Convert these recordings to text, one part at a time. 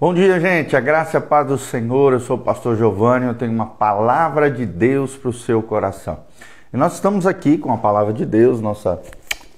Bom dia, gente. A graça e a paz do Senhor. Eu sou o pastor Giovanni. Eu tenho uma palavra de Deus para o seu coração. E nós estamos aqui com a palavra de Deus, nossa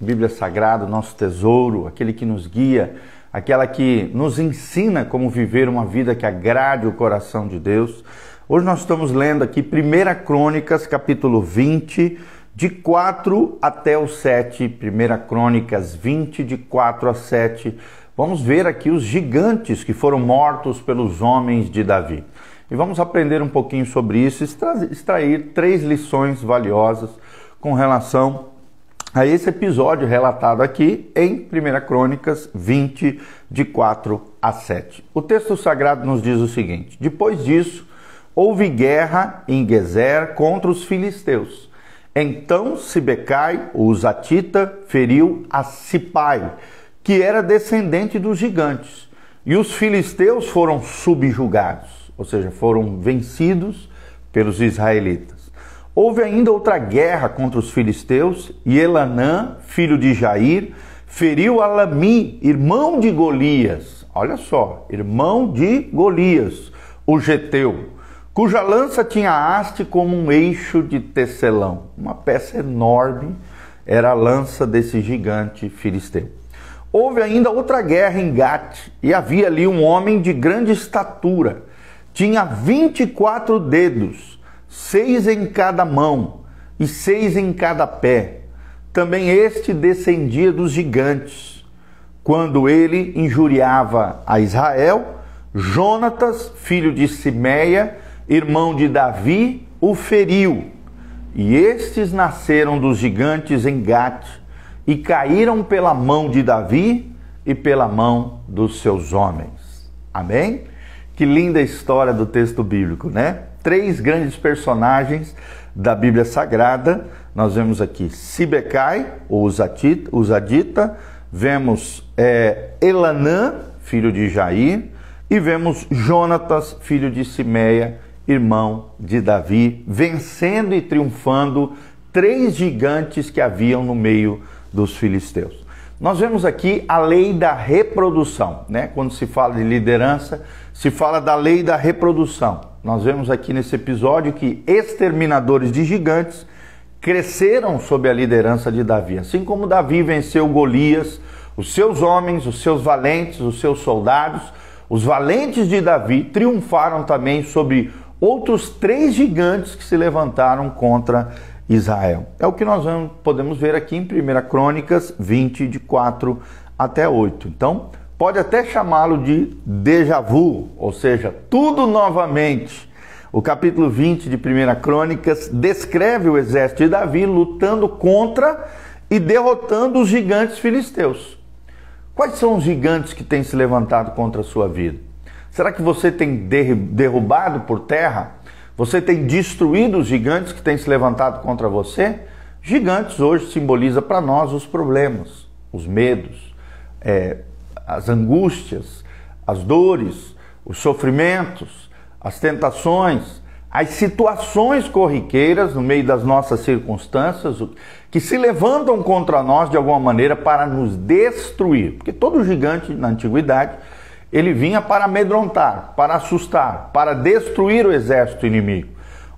Bíblia Sagrada, nosso tesouro, aquele que nos guia, aquela que nos ensina como viver uma vida que agrade o coração de Deus. Hoje nós estamos lendo aqui 1 Crônicas, capítulo 20, de 4 até o 7. 1 Crônicas 20, de 4 a 7 Vamos ver aqui os gigantes que foram mortos pelos homens de Davi. E vamos aprender um pouquinho sobre isso, extrair três lições valiosas com relação a esse episódio relatado aqui em 1 Crônicas 20, de 4 a 7. O texto sagrado nos diz o seguinte: Depois disso, houve guerra em Gezer contra os filisteus. Então Sibecai, o Zatita, feriu a Sipai que era descendente dos gigantes. E os filisteus foram subjugados, ou seja, foram vencidos pelos israelitas. Houve ainda outra guerra contra os filisteus, e Elanã, filho de Jair, feriu Alami, irmão de Golias. Olha só, irmão de Golias, o geteu, cuja lança tinha haste como um eixo de tecelão. Uma peça enorme era a lança desse gigante filisteu. Houve ainda outra guerra em Gat, e havia ali um homem de grande estatura. Tinha 24 dedos, seis em cada mão e seis em cada pé. Também este descendia dos gigantes. Quando ele injuriava a Israel, Jonatas, filho de Simeia, irmão de Davi, o feriu. E estes nasceram dos gigantes em Gat e caíram pela mão de Davi e pela mão dos seus homens. Amém? Que linda história do texto bíblico, né? Três grandes personagens da Bíblia Sagrada. Nós vemos aqui Sibecai, o Usadita, vemos é, Elanã, filho de Jair, e vemos Jonatas, filho de Simeia, irmão de Davi, vencendo e triunfando três gigantes que haviam no meio dos filisteus. Nós vemos aqui a lei da reprodução, né? Quando se fala de liderança, se fala da lei da reprodução. Nós vemos aqui nesse episódio que exterminadores de gigantes cresceram sob a liderança de Davi. Assim como Davi venceu Golias, os seus homens, os seus valentes, os seus soldados, os valentes de Davi triunfaram também sobre outros três gigantes que se levantaram contra Israel. É o que nós vamos, podemos ver aqui em 1 Crônicas 20, de 4 até 8. Então, pode até chamá-lo de déjà vu, ou seja, tudo novamente. O capítulo 20 de 1 Crônicas descreve o exército de Davi lutando contra e derrotando os gigantes filisteus. Quais são os gigantes que têm se levantado contra a sua vida? Será que você tem derrubado por terra você tem destruído os gigantes que têm se levantado contra você? Gigantes hoje simboliza para nós os problemas, os medos, é, as angústias, as dores, os sofrimentos, as tentações, as situações corriqueiras no meio das nossas circunstâncias que se levantam contra nós de alguma maneira para nos destruir. Porque todo gigante na antiguidade ele vinha para amedrontar, para assustar, para destruir o exército inimigo.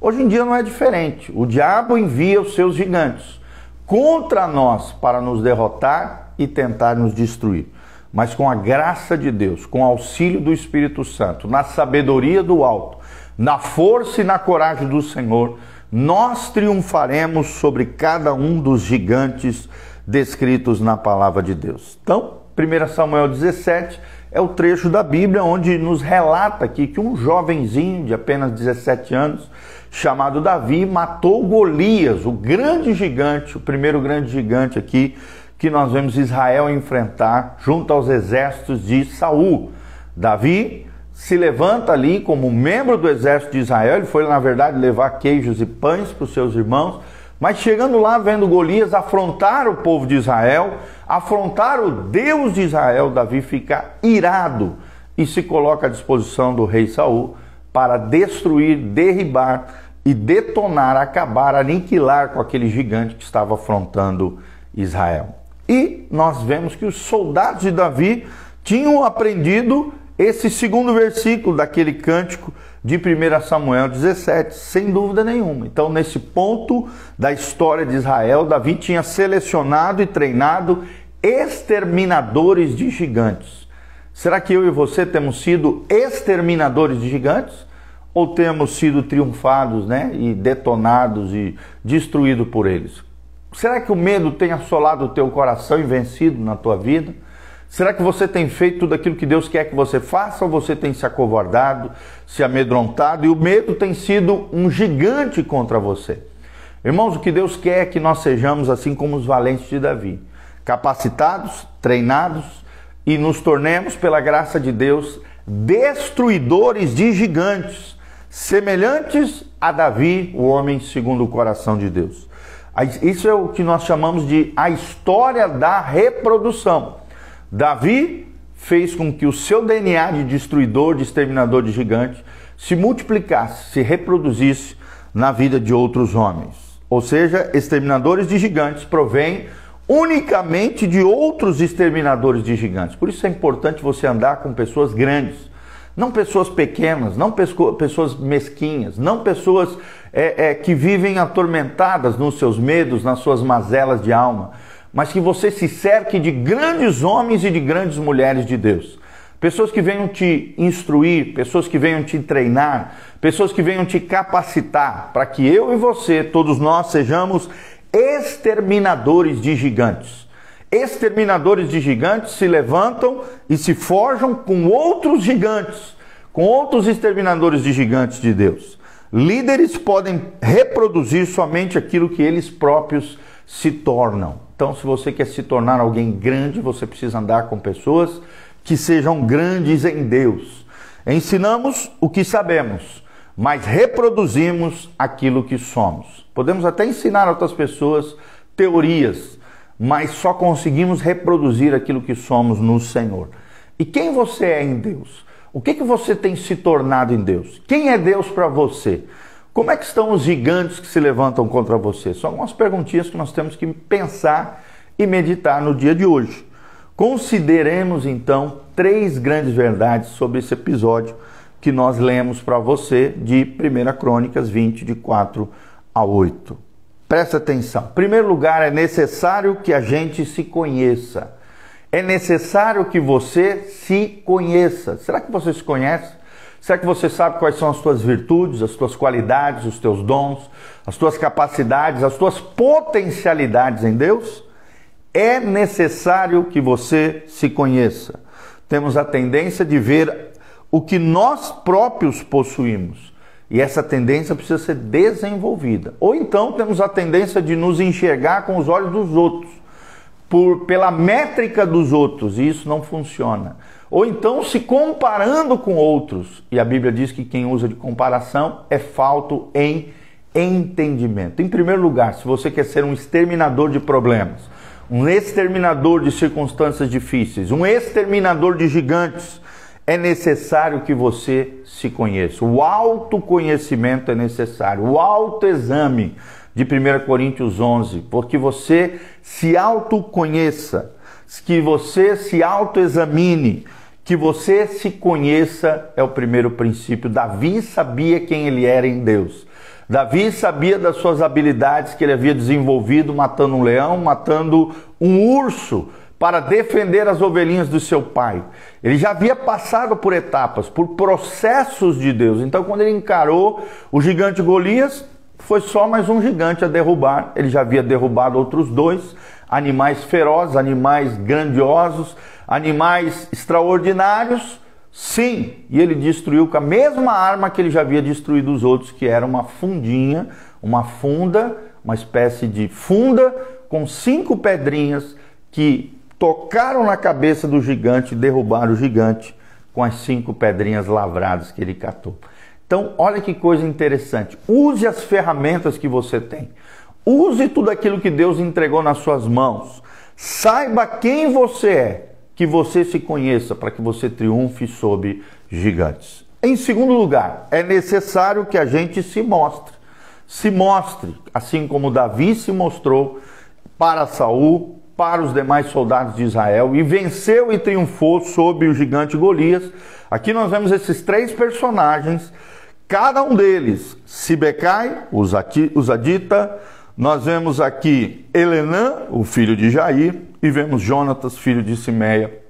Hoje em dia não é diferente. O diabo envia os seus gigantes contra nós para nos derrotar e tentar nos destruir. Mas com a graça de Deus, com o auxílio do Espírito Santo, na sabedoria do alto, na força e na coragem do Senhor, nós triunfaremos sobre cada um dos gigantes descritos na palavra de Deus. Então, 1 Samuel 17 é o trecho da Bíblia onde nos relata aqui que um jovenzinho de apenas 17 anos, chamado Davi, matou Golias, o grande gigante, o primeiro grande gigante aqui que nós vemos Israel enfrentar junto aos exércitos de Saul. Davi se levanta ali como membro do exército de Israel, ele foi na verdade levar queijos e pães para os seus irmãos, mas chegando lá, vendo Golias afrontar o povo de Israel, afrontar o Deus de Israel, Davi fica irado e se coloca à disposição do rei Saul para destruir, derribar e detonar, acabar, aniquilar com aquele gigante que estava afrontando Israel. E nós vemos que os soldados de Davi tinham aprendido esse segundo versículo daquele cântico de 1 Samuel 17, sem dúvida nenhuma. Então, nesse ponto da história de Israel, Davi tinha selecionado e treinado exterminadores de gigantes. Será que eu e você temos sido exterminadores de gigantes? Ou temos sido triunfados né, e detonados e destruídos por eles? Será que o medo tem assolado o teu coração e vencido na tua vida? Será que você tem feito tudo aquilo que Deus quer que você faça ou você tem se acovardado, se amedrontado e o medo tem sido um gigante contra você? Irmãos, o que Deus quer é que nós sejamos assim como os valentes de Davi, capacitados, treinados e nos tornemos, pela graça de Deus, destruidores de gigantes, semelhantes a Davi, o homem segundo o coração de Deus. Isso é o que nós chamamos de a história da reprodução. Davi fez com que o seu DNA de destruidor, de exterminador de gigantes, se multiplicasse, se reproduzisse na vida de outros homens. Ou seja, exterminadores de gigantes provêm unicamente de outros exterminadores de gigantes. Por isso é importante você andar com pessoas grandes, não pessoas pequenas, não pessoas mesquinhas, não pessoas é, é, que vivem atormentadas nos seus medos, nas suas mazelas de alma mas que você se cerque de grandes homens e de grandes mulheres de Deus. Pessoas que venham te instruir, pessoas que venham te treinar, pessoas que venham te capacitar para que eu e você, todos nós, sejamos exterminadores de gigantes. Exterminadores de gigantes se levantam e se forjam com outros gigantes, com outros exterminadores de gigantes de Deus. Líderes podem reproduzir somente aquilo que eles próprios se tornam. Então, se você quer se tornar alguém grande, você precisa andar com pessoas que sejam grandes em Deus. Ensinamos o que sabemos, mas reproduzimos aquilo que somos. Podemos até ensinar outras pessoas teorias, mas só conseguimos reproduzir aquilo que somos no Senhor. E quem você é em Deus? O que, que você tem se tornado em Deus? Quem é Deus para você? Como é que estão os gigantes que se levantam contra você? São algumas perguntinhas que nós temos que pensar e meditar no dia de hoje. Consideremos então três grandes verdades sobre esse episódio que nós lemos para você de 1 Crônicas 20, de 4 a 8. Presta atenção. Em primeiro lugar, é necessário que a gente se conheça. É necessário que você se conheça. Será que você se conhece? Será que você sabe quais são as tuas virtudes, as tuas qualidades, os teus dons, as tuas capacidades, as tuas potencialidades em Deus? É necessário que você se conheça. Temos a tendência de ver o que nós próprios possuímos. E essa tendência precisa ser desenvolvida. Ou então temos a tendência de nos enxergar com os olhos dos outros, por pela métrica dos outros, e isso não funciona ou então se comparando com outros. E a Bíblia diz que quem usa de comparação é falto em entendimento. Em primeiro lugar, se você quer ser um exterminador de problemas, um exterminador de circunstâncias difíceis, um exterminador de gigantes, é necessário que você se conheça. O autoconhecimento é necessário, o autoexame de 1 Coríntios 11, porque você se autoconheça, que você se autoexamine que você se conheça é o primeiro princípio. Davi sabia quem ele era em Deus. Davi sabia das suas habilidades que ele havia desenvolvido matando um leão, matando um urso para defender as ovelhinhas do seu pai. Ele já havia passado por etapas, por processos de Deus. Então, quando ele encarou o gigante Golias, foi só mais um gigante a derrubar. Ele já havia derrubado outros dois animais ferozes, animais grandiosos, animais extraordinários, sim, e ele destruiu com a mesma arma que ele já havia destruído os outros, que era uma fundinha, uma funda, uma espécie de funda com cinco pedrinhas que tocaram na cabeça do gigante e derrubaram o gigante com as cinco pedrinhas lavradas que ele catou. Então, olha que coisa interessante. Use as ferramentas que você tem. Use tudo aquilo que Deus entregou nas suas mãos. Saiba quem você é que você se conheça para que você triunfe sobre gigantes. Em segundo lugar, é necessário que a gente se mostre. Se mostre, assim como Davi se mostrou para Saul para os demais soldados de Israel e venceu e triunfou sobre o gigante Golias. Aqui nós vemos esses três personagens, cada um deles, Sibecai, os Adita, nós vemos aqui Elenã, o filho de Jair, e vemos Jonatas, filho de Simeia,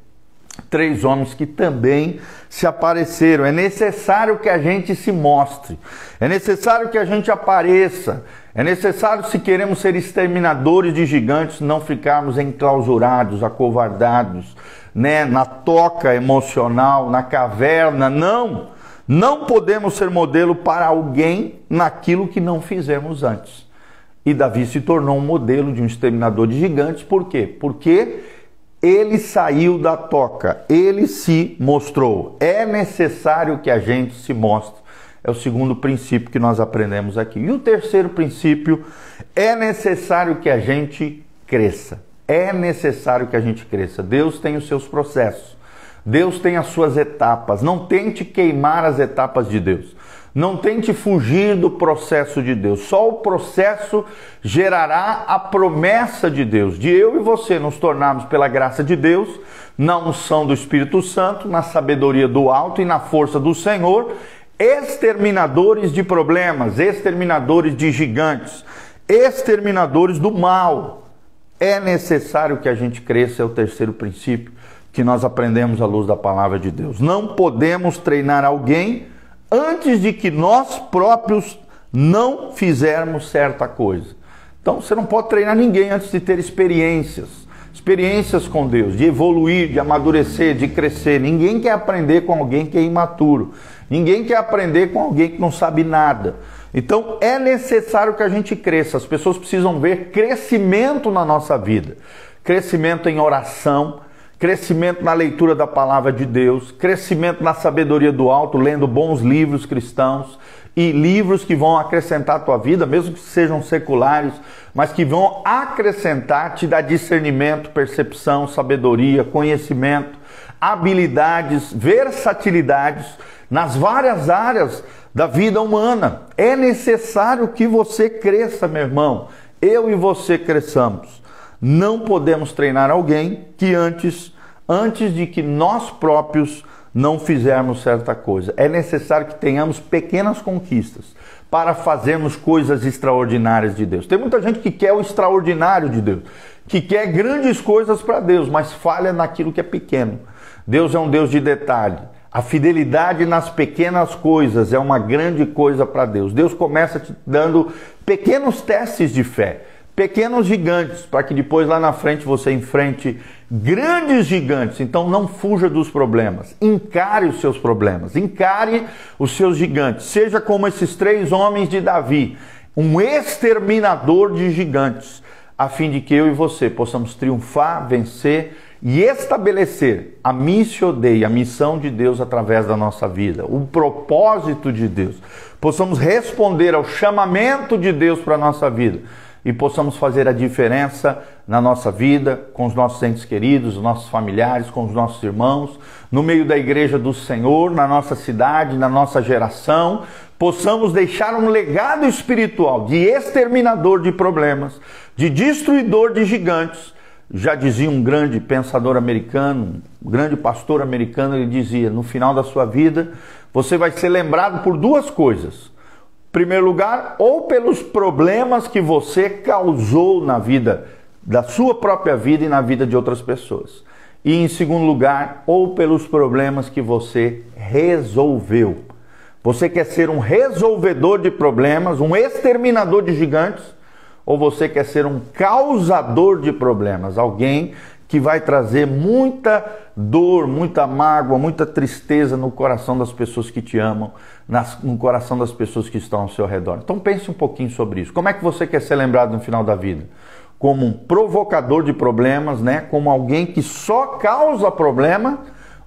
três homens que também se apareceram. É necessário que a gente se mostre, é necessário que a gente apareça, é necessário, se queremos ser exterminadores de gigantes, não ficarmos enclausurados, acovardados, né, na toca emocional, na caverna. Não! Não podemos ser modelo para alguém naquilo que não fizemos antes. E Davi se tornou um modelo de um exterminador de gigantes, por quê? Porque ele saiu da toca, ele se mostrou. É necessário que a gente se mostre. É o segundo princípio que nós aprendemos aqui. E o terceiro princípio é necessário que a gente cresça. É necessário que a gente cresça. Deus tem os seus processos. Deus tem as suas etapas. Não tente queimar as etapas de Deus. Não tente fugir do processo de Deus. Só o processo gerará a promessa de Deus, de eu e você nos tornarmos, pela graça de Deus, na unção do Espírito Santo, na sabedoria do alto e na força do Senhor, exterminadores de problemas, exterminadores de gigantes, exterminadores do mal. É necessário que a gente cresça, é o terceiro princípio que nós aprendemos à luz da palavra de Deus. Não podemos treinar alguém antes de que nós próprios não fizermos certa coisa. Então você não pode treinar ninguém antes de ter experiências, experiências com Deus, de evoluir, de amadurecer, de crescer. Ninguém quer aprender com alguém que é imaturo. Ninguém quer aprender com alguém que não sabe nada. Então é necessário que a gente cresça. As pessoas precisam ver crescimento na nossa vida. Crescimento em oração, crescimento na leitura da palavra de Deus, crescimento na sabedoria do alto, lendo bons livros cristãos e livros que vão acrescentar a tua vida, mesmo que sejam seculares, mas que vão acrescentar, te dar discernimento, percepção, sabedoria, conhecimento, habilidades, versatilidades nas várias áreas da vida humana. É necessário que você cresça, meu irmão. Eu e você cresçamos. Não podemos treinar alguém que antes, antes de que nós próprios não fizermos certa coisa. É necessário que tenhamos pequenas conquistas para fazermos coisas extraordinárias de Deus. Tem muita gente que quer o extraordinário de Deus, que quer grandes coisas para Deus, mas falha naquilo que é pequeno. Deus é um Deus de detalhe. A fidelidade nas pequenas coisas é uma grande coisa para Deus. Deus começa te dando pequenos testes de fé pequenos gigantes, para que depois lá na frente você enfrente grandes gigantes. Então não fuja dos problemas, encare os seus problemas, encare os seus gigantes. Seja como esses três homens de Davi, um exterminador de gigantes, a fim de que eu e você possamos triunfar, vencer e estabelecer a missão Dei, a missão de Deus através da nossa vida, o propósito de Deus. Possamos responder ao chamamento de Deus para a nossa vida e possamos fazer a diferença na nossa vida, com os nossos entes queridos, os nossos familiares, com os nossos irmãos, no meio da igreja do Senhor, na nossa cidade, na nossa geração, possamos deixar um legado espiritual de exterminador de problemas, de destruidor de gigantes. Já dizia um grande pensador americano, um grande pastor americano, ele dizia: no final da sua vida, você vai ser lembrado por duas coisas primeiro lugar, ou pelos problemas que você causou na vida, da sua própria vida e na vida de outras pessoas. E em segundo lugar, ou pelos problemas que você resolveu. Você quer ser um resolvedor de problemas, um exterminador de gigantes, ou você quer ser um causador de problemas, alguém que vai trazer muita dor, muita mágoa, muita tristeza no coração das pessoas que te amam, nas, no coração das pessoas que estão ao seu redor. Então pense um pouquinho sobre isso. Como é que você quer ser lembrado no final da vida? Como um provocador de problemas, né? Como alguém que só causa problema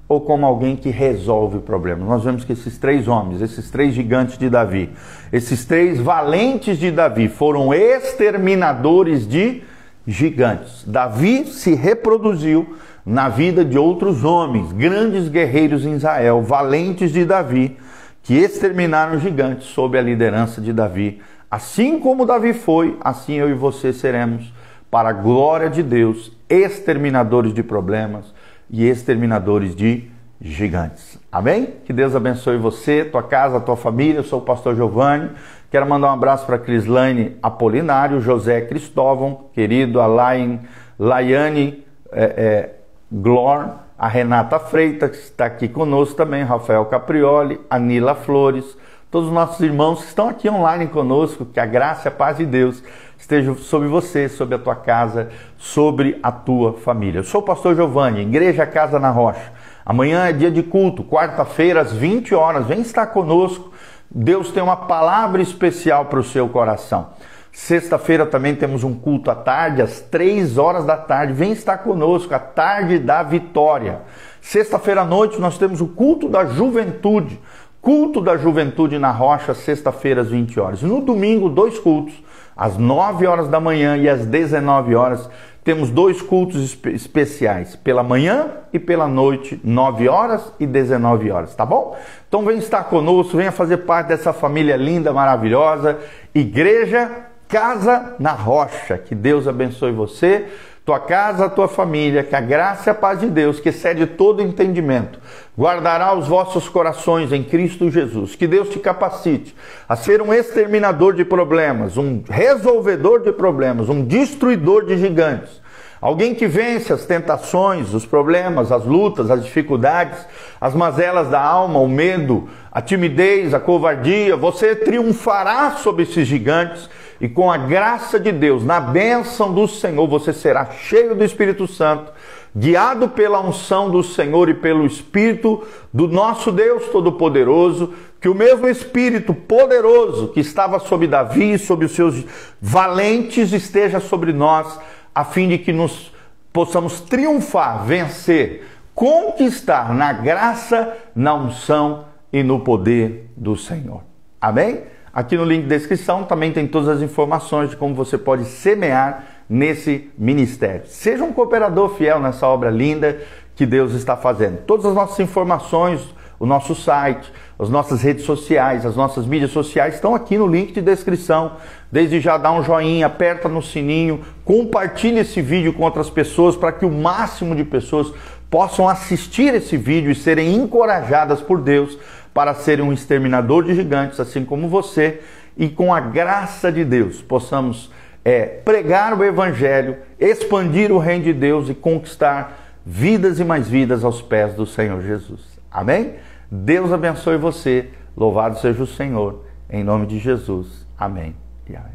ou como alguém que resolve problemas. Nós vemos que esses três homens, esses três gigantes de Davi, esses três valentes de Davi foram exterminadores de gigantes. Davi se reproduziu na vida de outros homens, grandes guerreiros em Israel, valentes de Davi, que exterminaram gigantes sob a liderança de Davi. Assim como Davi foi, assim eu e você seremos para a glória de Deus, exterminadores de problemas e exterminadores de gigantes. Amém? Que Deus abençoe você, tua casa, tua família. Eu sou o pastor Giovanni. Quero mandar um abraço para Crislaine Apolinário, José Cristóvão, querido, Alain, Laiane é, é, Glor, a Renata Freitas, que está aqui conosco também, Rafael Caprioli, Anila Flores, todos os nossos irmãos que estão aqui online conosco, que a graça e a paz de Deus esteja sobre você, sobre a tua casa, sobre a tua família. Eu sou o pastor Giovanni, Igreja Casa na Rocha. Amanhã é dia de culto, quarta-feira às 20 horas. Vem estar conosco. Deus tem uma palavra especial para o seu coração. Sexta-feira também temos um culto à tarde, às 3 horas da tarde. Vem estar conosco, a tarde da vitória. Sexta-feira à noite nós temos o culto da juventude. Culto da Juventude na Rocha, sexta-feira às 20 horas. No domingo, dois cultos, às 9 horas da manhã e às 19 horas. Temos dois cultos espe especiais, pela manhã e pela noite, 9 horas e 19 horas, tá bom? Então vem estar conosco, venha fazer parte dessa família linda, maravilhosa, Igreja Casa na Rocha. Que Deus abençoe você tua casa, tua família, que a graça e a paz de Deus, que excede todo entendimento, guardará os vossos corações em Cristo Jesus. Que Deus te capacite a ser um exterminador de problemas, um resolvedor de problemas, um destruidor de gigantes. Alguém que vence as tentações, os problemas, as lutas, as dificuldades, as mazelas da alma, o medo, a timidez, a covardia. Você triunfará sobre esses gigantes e com a graça de Deus, na bênção do Senhor, você será cheio do Espírito Santo, guiado pela unção do Senhor e pelo Espírito do nosso Deus Todo-Poderoso, que o mesmo Espírito poderoso que estava sobre Davi e sobre os seus valentes esteja sobre nós, a fim de que nos possamos triunfar, vencer, conquistar na graça, na unção e no poder do Senhor. Amém? Aqui no link de descrição também tem todas as informações de como você pode semear nesse ministério. Seja um cooperador fiel nessa obra linda que Deus está fazendo. Todas as nossas informações, o nosso site, as nossas redes sociais, as nossas mídias sociais estão aqui no link de descrição. Desde já dá um joinha, aperta no sininho, compartilhe esse vídeo com outras pessoas para que o máximo de pessoas possam assistir esse vídeo e serem encorajadas por Deus para serem um exterminador de gigantes, assim como você, e com a graça de Deus possamos é, pregar o Evangelho, expandir o reino de Deus e conquistar vidas e mais vidas aos pés do Senhor Jesus. Amém? Deus abençoe você. Louvado seja o Senhor. Em nome de Jesus. Amém e amém.